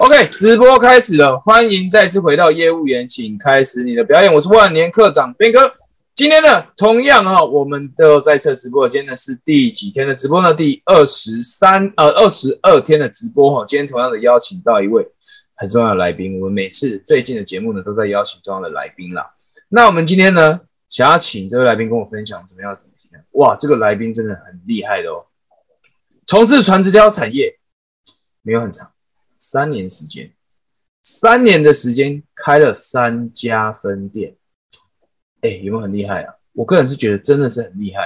OK，直播开始了，欢迎再次回到业务员，请开始你的表演。我是万年课长边哥。今天呢，同样哈，我们的在测直播。今天呢是第几天的直播呢？第二十三呃二十二天的直播哈。今天同样的邀请到一位很重要的来宾。我们每次最近的节目呢，都在邀请重要的来宾啦。那我们今天呢，想要请这位来宾跟我分享怎么样的主题呢？哇，这个来宾真的很厉害的哦，从事传直销产业没有很长，三年时间，三年的时间开了三家分店。哎，有没有很厉害啊？我个人是觉得真的是很厉害，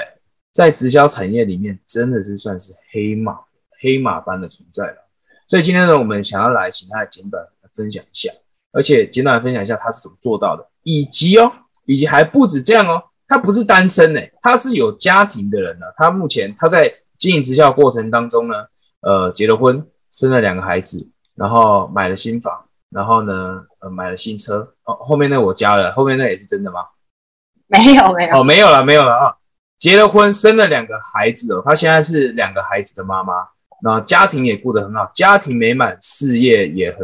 在直销产业里面真的是算是黑马，黑马般的存在了。所以今天呢，我们想要来请他简短分享一下，而且简短分享一下他是怎么做到的，以及哦，以及还不止这样哦，他不是单身呢，他是有家庭的人呢。他目前他在经营直销过程当中呢，呃，结了婚，生了两个孩子，然后买了新房，然后呢，呃，买了新车。哦，后面那我加了，后面那也是真的吗？没有没有哦，没有了没有了啊！结了婚，生了两个孩子哦，她现在是两个孩子的妈妈，然后家庭也过得很好，家庭美满，事业也很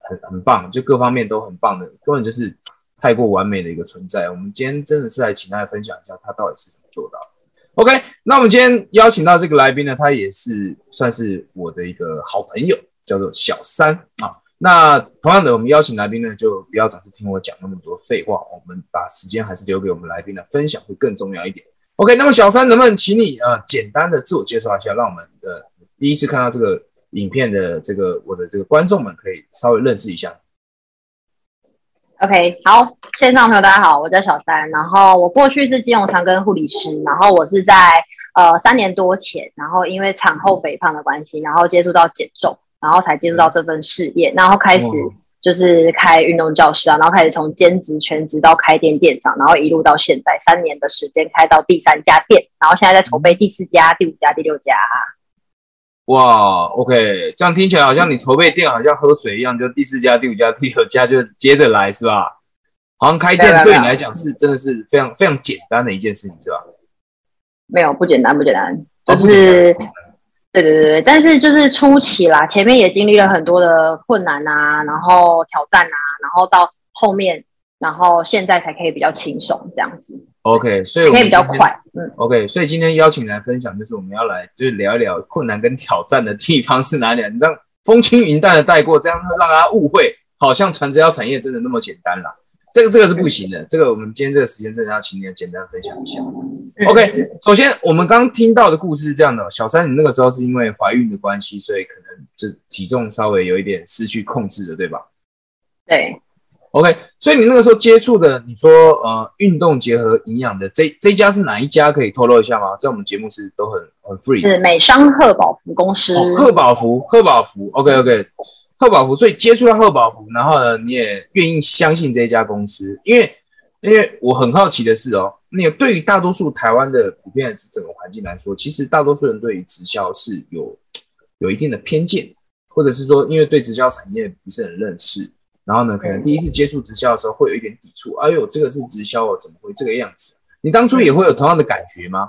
很很棒，就各方面都很棒的，根本就是太过完美的一个存在。我们今天真的是来请大家分享一下，她到底是怎么做到的。OK，那我们今天邀请到这个来宾呢，他也是算是我的一个好朋友，叫做小三啊。那同样的，我们邀请来宾呢，就不要总是听我讲那么多废话，我们把时间还是留给我们来宾的分享会更重要一点。OK，那么小三能不能请你呃简单的自我介绍一下，让我们的第一次看到这个影片的这个我的这个观众们可以稍微认识一下。OK，好，线上朋友大家好，我叫小三，然后我过去是金融长庚护理师，然后我是在呃三年多前，然后因为产后肥胖的关系，然后接触到减重。然后才进入到这份事业，然后开始就是开运动教室啊，然后开始从兼职全职到开店店长，然后一路到现在三年的时间开到第三家店，然后现在在筹备第四家、第五家、第六家。哇，OK，这样听起来好像你筹备店好像喝水一样，就第四家、第五家、第六家就接着来是吧？好像开店对你来讲是真的是非常非常简单的一件事情是吧？没有不简单不简单，就是。对对对对，但是就是初期啦，前面也经历了很多的困难啊，然后挑战啊，然后到后面，然后现在才可以比较轻松这样子。OK，所以可以比较快。嗯，OK，所以今天邀请来分享，就是我们要来就是聊一聊困难跟挑战的地方是哪里。你这样风轻云淡的带过，这样让大家误会，好像传直销产业真的那么简单啦。这个这个是不行的，这个我们今天这个时间真的要请你简单分享一下。OK，首先我们刚听到的故事是这样的：小三，你那个时候是因为怀孕的关系，所以可能这体重稍微有一点失去控制的，对吧？对。OK，所以你那个时候接触的，你说呃运动结合营养的这这家是哪一家？可以透露一下吗？在我们节目是都很很 free。是美商贺宝福公司。贺宝福，贺宝福。OK OK。贺宝福，所以接触到贺宝福，然后呢，你也愿意相信这一家公司，因为，因为我很好奇的是哦，那个对于大多数台湾的普遍的整个环境来说，其实大多数人对于直销是有有一定的偏见，或者是说，因为对直销产业不是很认识，然后呢，可能第一次接触直销的时候会有一点抵触，哎呦，这个是直销哦，怎么会这个样子？你当初也会有同样的感觉吗？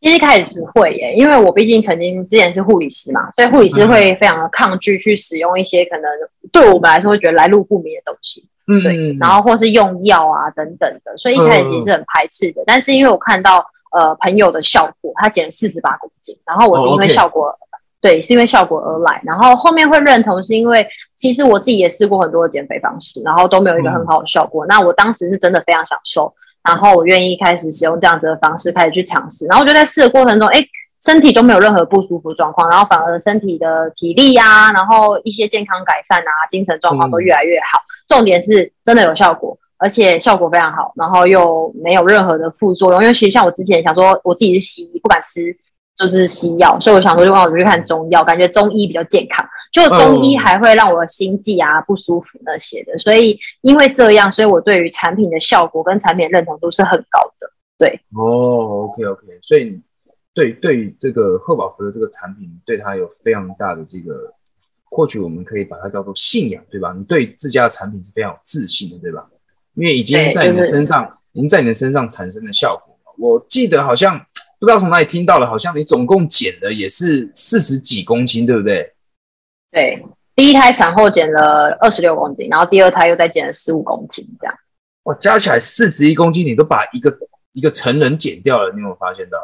其实开始会耶，因为我毕竟曾经之前是护理师嘛，所以护理师会非常的抗拒去使用一些可能对我们来说会觉得来路不明的东西，嗯，对，然后或是用药啊等等的，所以一开始其实是很排斥的。但是因为我看到呃朋友的效果，他减了四十八公斤，然后我是因为效果，对，是因为效果而来，然后后面会认同是因为其实我自己也试过很多的减肥方式，然后都没有一个很好的效果。那我当时是真的非常想瘦。然后我愿意开始使用这样子的方式开始去尝试，然后我就在试的过程中，哎，身体都没有任何不舒服状况，然后反而身体的体力呀，然后一些健康改善啊，精神状况都越来越好。重点是真的有效果，而且效果非常好，然后又没有任何的副作用。因为其实像我之前想说，我自己是西医，不敢吃就是西药，所以我想说就我去看中药，感觉中医比较健康。就中医还会让我的心悸啊不舒服那些的，所以因为这样，所以我对于产品的效果跟产品认同度是很高的。对，哦，OK OK，所以对对于这个贺宝福的这个产品，对它有非常大的这个，或许我们可以把它叫做信仰，对吧？你对自家的产品是非常有自信的，对吧？因为已经在你的身上，已经在你的身上产生的效果。我记得好像不知道从哪里听到了，好像你总共减的也是四十几公斤，对不对？对第一胎产后减了二十六公斤，然后第二胎又再减了十五公斤，这样。哇，加起来四十一公斤，你都把一个一个成人减掉了，你有没有发现到？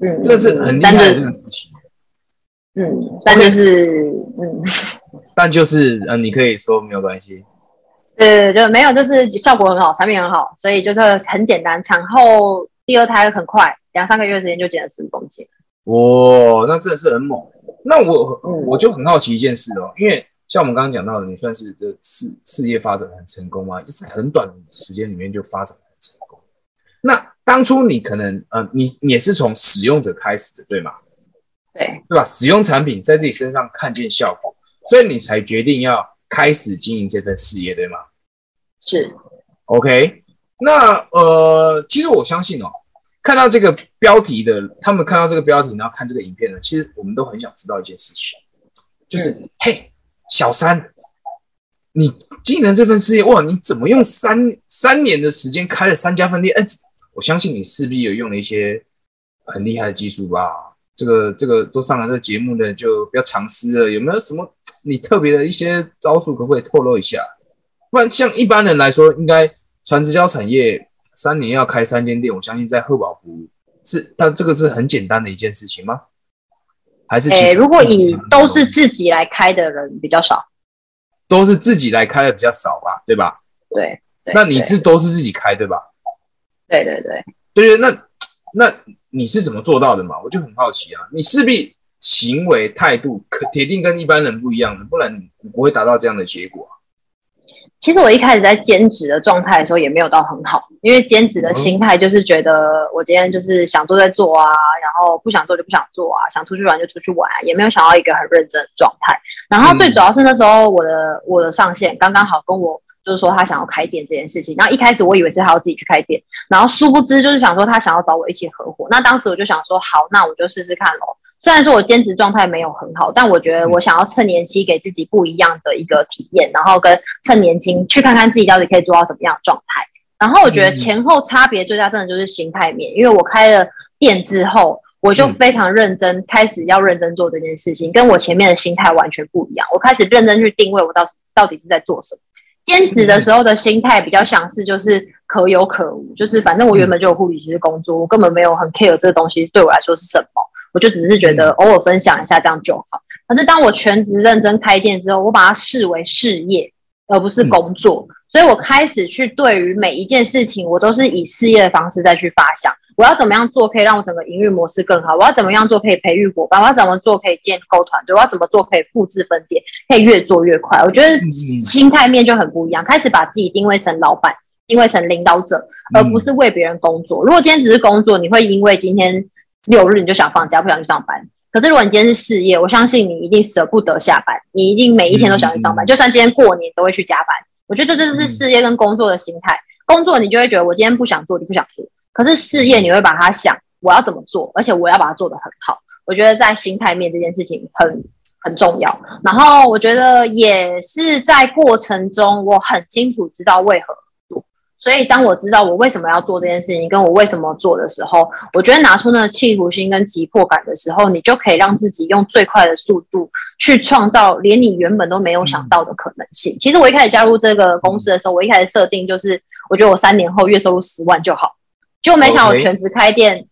嗯，这是很厉害的这个事情。嗯，但就是嗯，但就是呃，你可以说没有关系。对，就没有，就是效果很好，产品很好，所以就是很简单。产后第二胎很快，两三个月时间就减了十五公斤。哇，那真的是很猛。那我我就很好奇一件事哦，因为像我们刚刚讲到的，你算是这事事业发展很成功吗？就是很短的时间里面就发展很成功。那当初你可能呃，你也是从使用者开始的，对吗？对，对吧？使用产品在自己身上看见效果，所以你才决定要开始经营这份事业，对吗？是。OK，那呃，其实我相信哦。看到这个标题的，他们看到这个标题，然后看这个影片呢，其实我们都很想知道一件事情，就是嘿，小三，你经营这份事业哇，你怎么用三三年的时间开了三家分店？哎，我相信你势必有用了一些很厉害的技术吧？这个这个都上了这个节目的就不要藏私了，有没有什么你特别的一些招数，可不可以透露一下？不然像一般人来说，应该传直销产业。三年要开三间店，我相信在贺宝福是，但这个是很简单的一件事情吗？还是？哎，如果你都是自己来开的人比较少，都是自己来开的比较少吧，对吧？对。那你是都是自己开对吧？对对对。对对，那那你是怎么做到的嘛？我就很好奇啊，你势必行为态度可铁定跟一般人不一样的，不然你不会达到这样的结果。其实我一开始在兼职的状态的时候也没有到很好，因为兼职的心态就是觉得我今天就是想做再做啊，然后不想做就不想做啊，想出去玩就出去玩，也没有想要一个很认真的状态。然后最主要是那时候我的我的上线刚刚好跟我就是说他想要开店这件事情，然后一开始我以为是他要自己去开店，然后殊不知就是想说他想要找我一起合伙。那当时我就想说好，那我就试试看喽。虽然说我兼职状态没有很好，但我觉得我想要趁年轻给自己不一样的一个体验，然后跟趁年轻去看看自己到底可以做到什么样的状态。然后我觉得前后差别最大，真的就是心态面。因为我开了店之后，我就非常认真，开始要认真做这件事情，跟我前面的心态完全不一样。我开始认真去定位我到到底是在做什么。兼职的时候的心态比较像是就是可有可无，就是反正我原本就有护理师工作，我根本没有很 care 这个东西对我来说是什么。我就只是觉得偶尔分享一下这样就好。可是当我全职认真开店之后，我把它视为事业，而不是工作。所以我开始去对于每一件事情，我都是以事业的方式再去发想。我要怎么样做可以让我整个营运模式更好？我要怎么样做可以培育伙伴？我要怎么做可以建构团队？我要怎么做可以复制分店，可以越做越快？我觉得心态面就很不一样，开始把自己定位成老板，定位成领导者，而不是为别人工作。如果今天只是工作，你会因为今天。六日你就想放假，不想去上班。可是如果你今天是事业，我相信你一定舍不得下班，你一定每一天都想去上班，就算今天过年都会去加班。我觉得这就是事业跟工作的心态。工作你就会觉得我今天不想做，你不想做。可是事业你会把它想我要怎么做，而且我要把它做得很好。我觉得在心态面这件事情很很重要。然后我觉得也是在过程中，我很清楚知道为何。所以，当我知道我为什么要做这件事情，跟我为什么做的时候，我觉得拿出那个企图心跟急迫感的时候，你就可以让自己用最快的速度去创造连你原本都没有想到的可能性。其实我一开始加入这个公司的时候，我一开始设定就是，我觉得我三年后月收入十万就好，就没想我全职开店，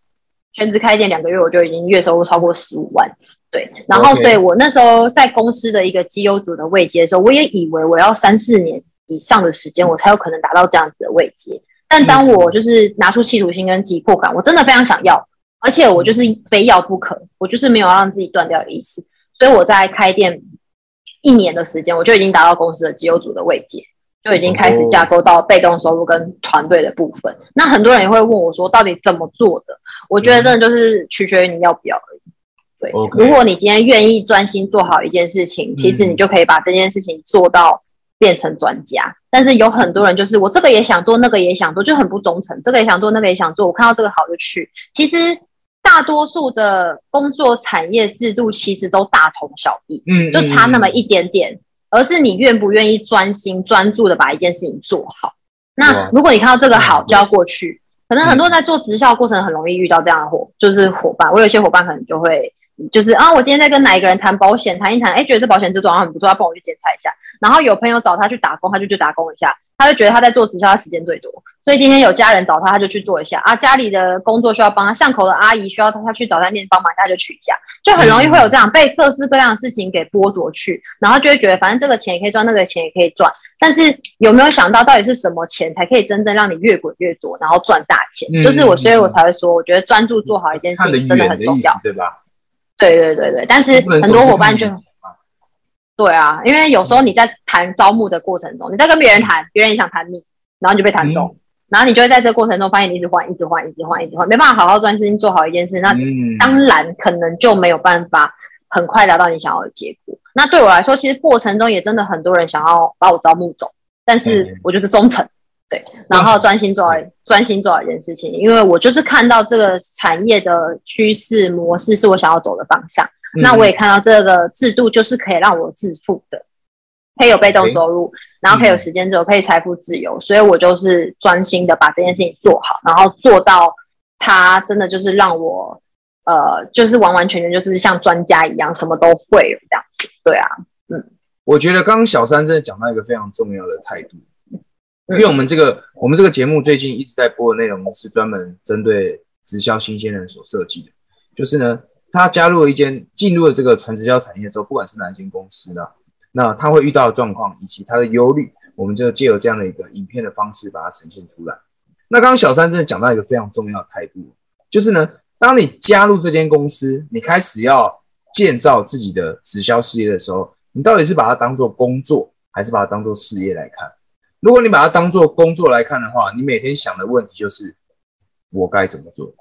全职开店两个月我就已经月收入超过十五万。对，然后所以我那时候在公司的一个绩优组的位阶的时候，我也以为我要三四年。以上的时间，我才有可能达到这样子的位阶。但当我就是拿出企图心跟急迫感，我真的非常想要，而且我就是非要不可，我就是没有让自己断掉的意思。所以我在开店一年的时间，我就已经达到公司的绩优组的位阶，就已经开始架构到被动收入跟团队的部分。那很多人也会问我说，到底怎么做的？我觉得真的就是取决于你要不要而已。对，如果你今天愿意专心做好一件事情，其实你就可以把这件事情做到。变成专家，但是有很多人就是我这个也想做，那个也想做，就很不忠诚。这个也想做，那个也想做，我看到这个好就去。其实大多数的工作产业制度其实都大同小异，嗯，就差那么一点点，而是你愿不愿意专心专注的把一件事情做好。那如果你看到这个好就要过去，可能很多人在做直销过程很容易遇到这样的伙，就是伙伴。我有些伙伴可能就会。就是啊，我今天在跟哪一个人谈保险，谈一谈，哎，觉得这保险制度好像很不错，要帮我去检查一下。然后有朋友找他去打工，他就去打工一下，他就觉得他在做直销，他时间最多。所以今天有家人找他，他就去做一下啊。家里的工作需要帮他，巷口的阿姨需要他，他去早餐店帮忙，他就去一下，就很容易会有这样被各式各样的事情给剥夺去，然后就会觉得反正这个钱也可以赚，那个钱也可以赚。但是有没有想到，到底是什么钱才可以真正让你越滚越多，然后赚大钱？就是我，所以我才会说，我觉得专注做好一件事情真的很重要，对吧？对对对对，但是很多伙伴就。对啊，因为有时候你在谈招募的过程中，你在跟别人谈，别人也想谈你，然后你就被谈走，然后你就会在这个过程中发现你一直换，一直换，一直换，一直换，没办法好好专心做好一件事，那当然可能就没有办法很快达到你想要的结果。那对我来说，其实过程中也真的很多人想要把我招募走，但是我就是忠诚，对，然后专心做好专心做好一件事情，因为我就是看到这个产业的趋势模式是我想要走的方向。那我也看到这个制度就是可以让我致富的，可以有被动收入，然后可以有时间自由，可以财富自由，所以我就是专心的把这件事情做好，然后做到它真的就是让我呃，就是完完全全就是像专家一样什么都会了这样子。对啊，嗯，我觉得刚刚小三真的讲到一个非常重要的态度，因为我们这个我们这个节目最近一直在播的内容是专门针对直销新鲜人所设计的，就是呢。他加入了一间，进入了这个传直销产业之后，不管是哪间公司呢，那他会遇到的状况以及他的忧虑，我们就借由这样的一个影片的方式把它呈现出来。那刚刚小三真的讲到一个非常重要的态度，就是呢，当你加入这间公司，你开始要建造自己的直销事业的时候，你到底是把它当做工作，还是把它当做事业来看？如果你把它当做工作来看的话，你每天想的问题就是我该怎么做。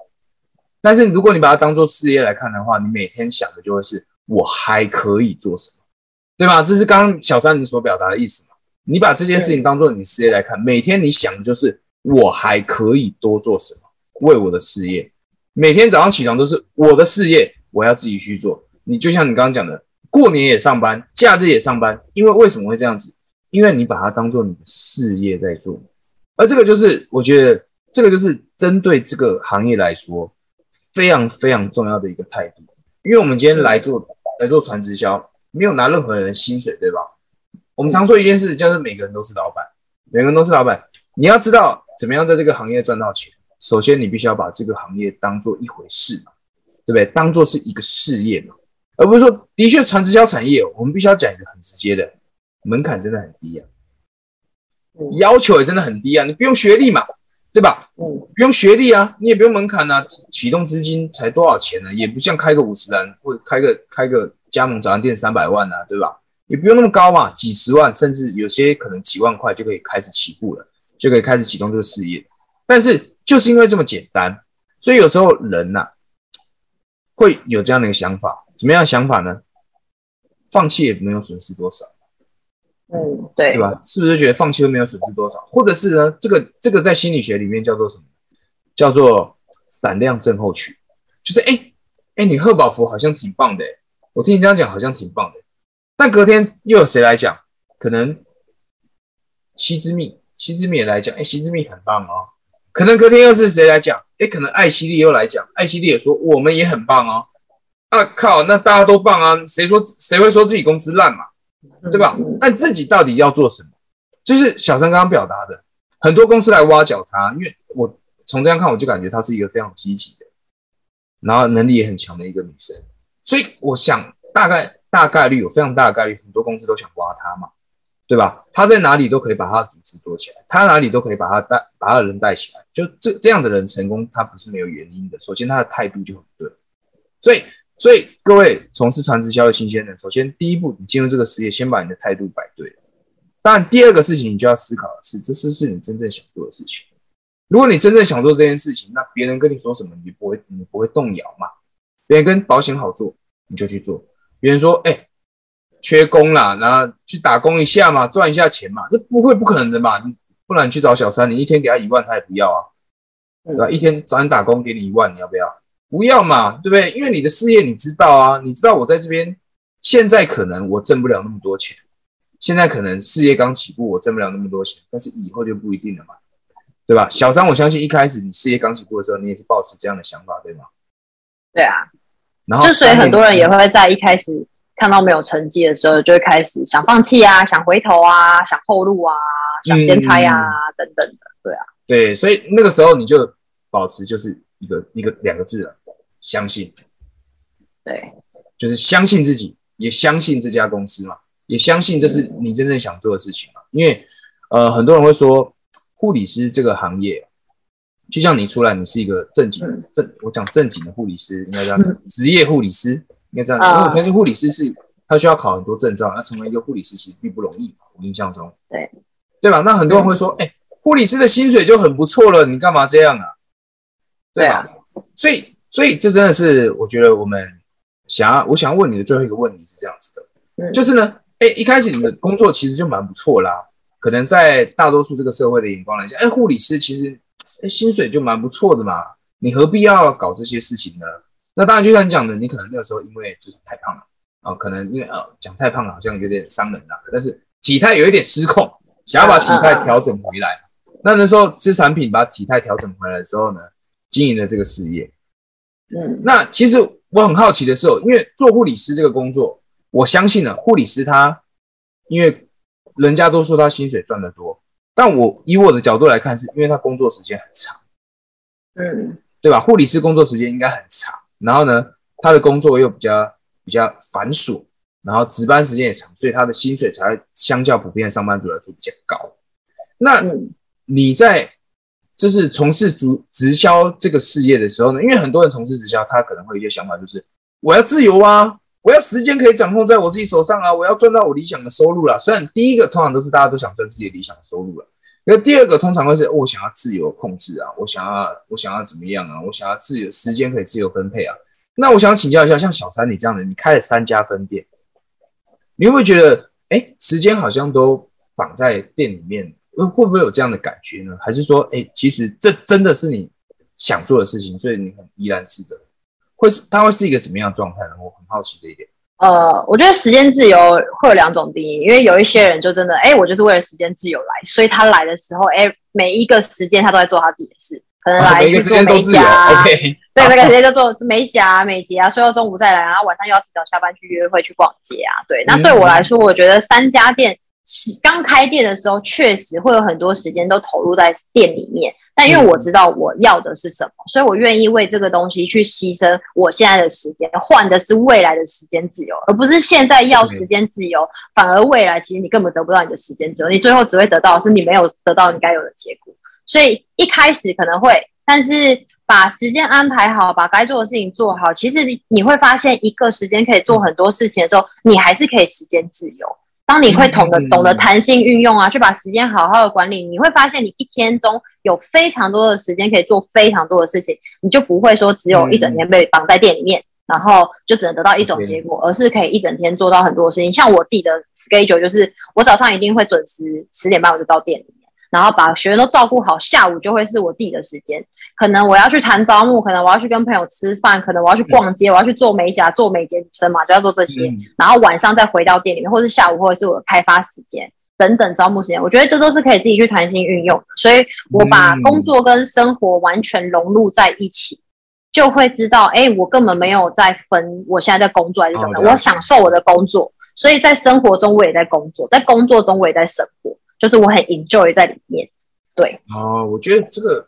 但是如果你把它当做事业来看的话，你每天想的就会是我还可以做什么，对吗？这是刚刚小三你所表达的意思嘛？你把这件事情当做你事业来看，每天你想的就是我还可以多做什么，为我的事业。每天早上起床都是我的事业，我要自己去做。你就像你刚刚讲的，过年也上班，假日也上班，因为为什么会这样子？因为你把它当做你的事业在做，而这个就是我觉得这个就是针对这个行业来说。非常非常重要的一个态度，因为我们今天来做来做传直销，没有拿任何人的薪水，对吧？我们常说一件事，就是每个人都是老板，每个人都是老板。你要知道怎么样在这个行业赚到钱，首先你必须要把这个行业当做一回事嘛，对不对？当做是一个事业嘛，而不是说的确传直销产业，我们必须要讲一个很直接的门槛真的很低啊，要求也真的很低啊，你不用学历嘛。对吧？嗯，不用学历啊，你也不用门槛呐，启动资金才多少钱呢？也不像开个五十人或者开个开个加盟早餐店三百万呐，对吧？也不用那么高嘛，几十万，甚至有些可能几万块就可以开始起步了，就可以开始启动这个事业。但是就是因为这么简单，所以有时候人呐会有这样的一个想法，怎么样想法呢？放弃也没有损失多少。嗯，对，对吧？是不是觉得放弃都没有损失多少？或者是呢？这个这个在心理学里面叫做什么？叫做闪亮症候群，就是哎哎，你贺宝福好像挺棒的，我听你这样讲好像挺棒的，但隔天又有谁来讲？可能西之蜜，西之蜜也来讲，哎，西之蜜很棒哦。可能隔天又是谁来讲？哎，可能艾希利又来讲，艾希利也说我们也很棒哦。啊靠，那大家都棒啊，谁说谁会说自己公司烂嘛？对吧？但自己到底要做什么？就是小三刚刚表达的，很多公司来挖角他，因为我从这样看，我就感觉她是一个非常积极的，然后能力也很强的一个女生。所以我想，大概大概率有非常大的概率，很多公司都想挖她嘛，对吧？她在哪里都可以把她的组织做起来，她哪里都可以把她带把她的人带起来。就这这样的人成功，他不是没有原因的。首先，他的态度就很对，所以。所以各位从事传直销的新鲜人，首先第一步，你进入这个事业，先把你的态度摆对。当然，第二个事情你就要思考的是，这是不是你真正想做的事情？如果你真正想做这件事情，那别人跟你说什么，你不会，你不会动摇嘛？别人跟保险好做，你就去做。别人说，哎，缺工啦，然后去打工一下嘛，赚一下钱嘛，这不会不可能的嘛？不然你去找小三，你一天给他一万，他也不要啊，对吧？一天找你打工给你一万，你要不要？不要嘛，对不对？因为你的事业你知道啊，你知道我在这边现在可能我挣不了那么多钱，现在可能事业刚起步，我挣不了那么多钱，但是以后就不一定了嘛，对吧？小张，我相信一开始你事业刚起步的时候，你也是抱持这样的想法，对吗？对啊，然后就所以很多人也会在一开始看到没有成绩的时候，就会开始想放弃啊，想回头啊，想后路啊，想兼差啊等等的，对啊，对，所以那个时候你就保持就是一个一个两个字了，相信，对，就是相信自己，也相信这家公司嘛，也相信这是你真正想做的事情嘛，因为呃很多人会说护理师这个行业。就像你出来，你是一个正经正，我讲正经的护理师，应该这样，职业护理师应该这样。因为我相信护理师是他需要考很多证照，要成为一个护理师其实并不容易。我印象中，对对吧？那很多人会说，哎，护理师的薪水就很不错了，你干嘛这样啊？对吧？所以，所以这真的是我觉得我们想要，我想要问你的最后一个问题是这样子的，就是呢，哎，一开始你的工作其实就蛮不错啦，可能在大多数这个社会的眼光来讲，哎，护理师其实。哎，薪水就蛮不错的嘛，你何必要搞这些事情呢？那当然就像你讲的，你可能那个时候因为就是太胖了啊，可能因为啊讲太胖了好像有点伤人了，但是体态有一点失控，想要把体态调整回来。那那时候吃产品把体态调整回来的时候呢，经营了这个事业。嗯，那其实我很好奇的是，因为做护理师这个工作，我相信呢，护理师他因为人家都说他薪水赚得多。但我以我的角度来看，是因为他工作时间很长，嗯，对吧？护理师工作时间应该很长，然后呢，他的工作又比较比较繁琐，然后值班时间也长，所以他的薪水才会相较普遍的上班族来说比较高。那你在就是从事直直销这个事业的时候呢？因为很多人从事直销，他可能会有一些想法，就是我要自由啊，我要时间可以掌控在我自己手上啊，我要赚到我理想的收入啦。虽然第一个通常都是大家都想赚自己的理想收入了。那第二个通常会是我想要自由控制啊，我想要我想要怎么样啊，我想要自由时间可以自由分配啊。那我想请教一下，像小三你这样的，你开了三家分店，你会不会觉得哎，时间好像都绑在店里面，会会不会有这样的感觉呢？还是说哎，其实这真的是你想做的事情，所以你很怡然自得？会是它会是一个怎么样的状态呢？我很好奇这一点。呃，我觉得时间自由会有两种定义，因为有一些人就真的，哎，我就是为了时间自由来，所以他来的时候，哎，每一个时间他都在做他自己的事，可能来去做美甲，对，每个时间就做美甲、美睫啊，睡到中午再来，然后晚上又要提早下班去约会、去逛街啊，对。那对我来说，我觉得三家店刚开店的时候，确实会有很多时间都投入在店里面。但因为我知道我要的是什么，所以我愿意为这个东西去牺牲我现在的时间，换的是未来的时间自由，而不是现在要时间自由，反而未来其实你根本得不到你的时间自由，你最后只会得到是你没有得到你该有的结果。所以一开始可能会，但是把时间安排好，把该做的事情做好，其实你会发现一个时间可以做很多事情的时候，你还是可以时间自由。当你会懂得懂得弹性运用啊，去把时间好好的管理，你会发现你一天中有非常多的时间可以做非常多的事情，你就不会说只有一整天被绑在店里面，然后就只能得到一种结果，而是可以一整天做到很多事情。像我自己的 schedule 就是，我早上一定会准时十点半我就到店里。面，然后把学员都照顾好，下午就会是我自己的时间。可能我要去谈招募，可能我要去跟朋友吃饭，可能我要去逛街，我要去做美甲、做美睫女生嘛，就要做这些。然后晚上再回到店里面，或是下午，或者是我的开发时间等等招募时间，我觉得这都是可以自己去弹性运用的。所以我把工作跟生活完全融入在一起，就会知道，哎，我根本没有在分我现在在工作还是怎么，我享受我的工作，所以在生活中我也在工作，在工作中我也在生活，就是我很 enjoy 在里面。对，哦，我觉得这个。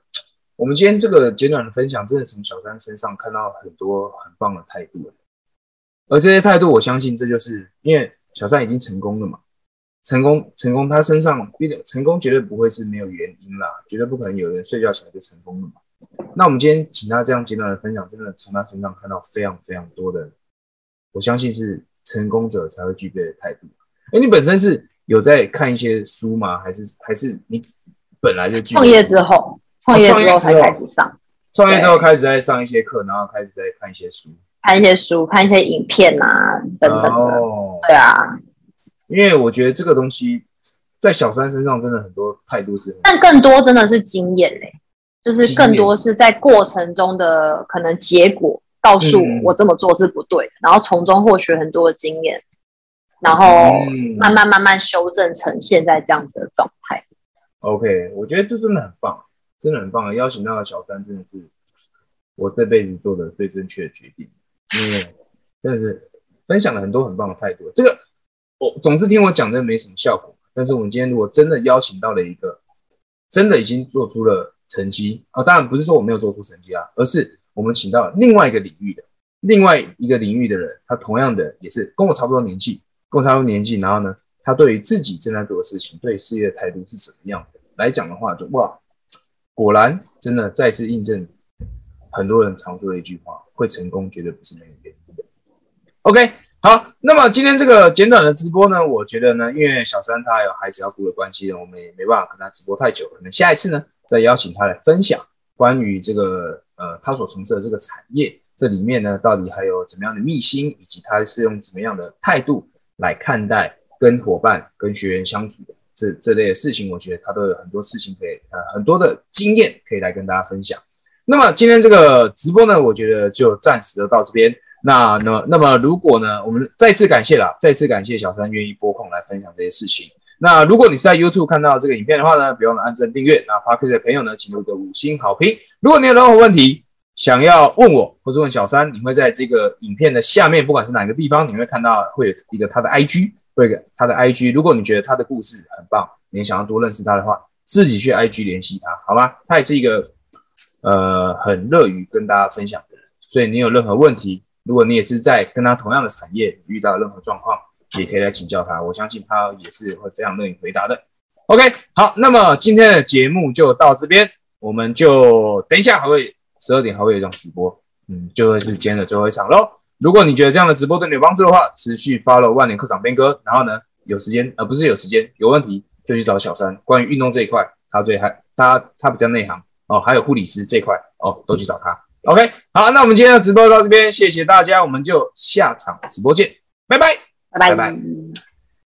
我们今天这个简短的分享，真的从小三身上看到很多很棒的态度，而这些态度，我相信这就是因为小三已经成功了嘛，成功成功，他身上必成功绝对不会是没有原因啦，绝对不可能有人睡觉起来就成功了嘛。那我们今天请他这样简短的分享，真的从他身上看到非常非常多的，我相信是成功者才会具备的态度。哎，你本身是有在看一些书吗？还是还是你本来就创业之后？创业之后才开始上，创业之后开始在上一些课，然后开始在看一些书，看一些书，看一些影片啊等等的。对啊，因为我觉得这个东西在小三身上真的很多态度是，但更多真的是经验嘞，就是更多是在过程中的可能结果告诉我我这么做是不对的，然后从中获取很多的经验，然后慢慢慢慢修正成现在这样子的状态。OK，我觉得这真的很棒。真的很棒，邀请到的小三真的是我这辈子做的最正确的决定。因为，真的是分享了很多很棒的态度。这个我总是听我讲的没什么效果，但是我们今天如果真的邀请到了一个真的已经做出了成绩啊，当然不是说我没有做出成绩啊，而是我们请到了另外一个领域的另外一个领域的人，他同样的也是跟我差不多年纪，跟我差不多年纪，然后呢，他对于自己正在做的事情，对事业的态度是怎么样的来讲的话，就哇，果然真的再次印证很多人常说的一句话：会成功绝对不是没有原因的。OK，好，那么今天这个简短的直播呢，我觉得呢，因为小三他有孩子要顾的关系，我们也没办法跟他直播太久，可能下一次呢，再邀请他来分享关于这个呃他所从事的这个产业。这里面呢，到底还有怎么样的秘辛，以及他是用怎么样的态度来看待跟伙伴、跟学员相处的这这类的事情？我觉得他都有很多事情可以，呃，很多的经验可以来跟大家分享。那么今天这个直播呢，我觉得就暂时的到这边。那那那么如果呢，我们再次感谢了，再次感谢小三愿意拨空来分享这些事情。那如果你是在 YouTube 看到这个影片的话呢，别忘了按赞订阅。那 p a r k 的朋友呢，请留个五星好评。如果你有任何问题，想要问我或是问小三，你会在这个影片的下面，不管是哪个地方，你会看到会有一个他的 IG，会有他的 IG。如果你觉得他的故事很棒，你想要多认识他的话，自己去 IG 联系他，好吗？他也是一个呃很乐于跟大家分享的人，所以你有任何问题，如果你也是在跟他同样的产业遇到任何状况，也可以来请教他，我相信他也是会非常乐意回答的。OK，好，那么今天的节目就到这边，我们就等一下还会。十二点还会有一场直播，嗯，就会是今天的最后一场喽。如果你觉得这样的直播对你有帮助的话，持续 follow 万年课长边哥，然后呢，有时间而不是有时间有问题就去找小三。关于运动这一块，他最还他他比较内行哦，还有护理师这一块哦，都去找他。OK，好，那我们今天的直播到这边，谢谢大家，我们就下场直播见，拜拜，拜拜拜。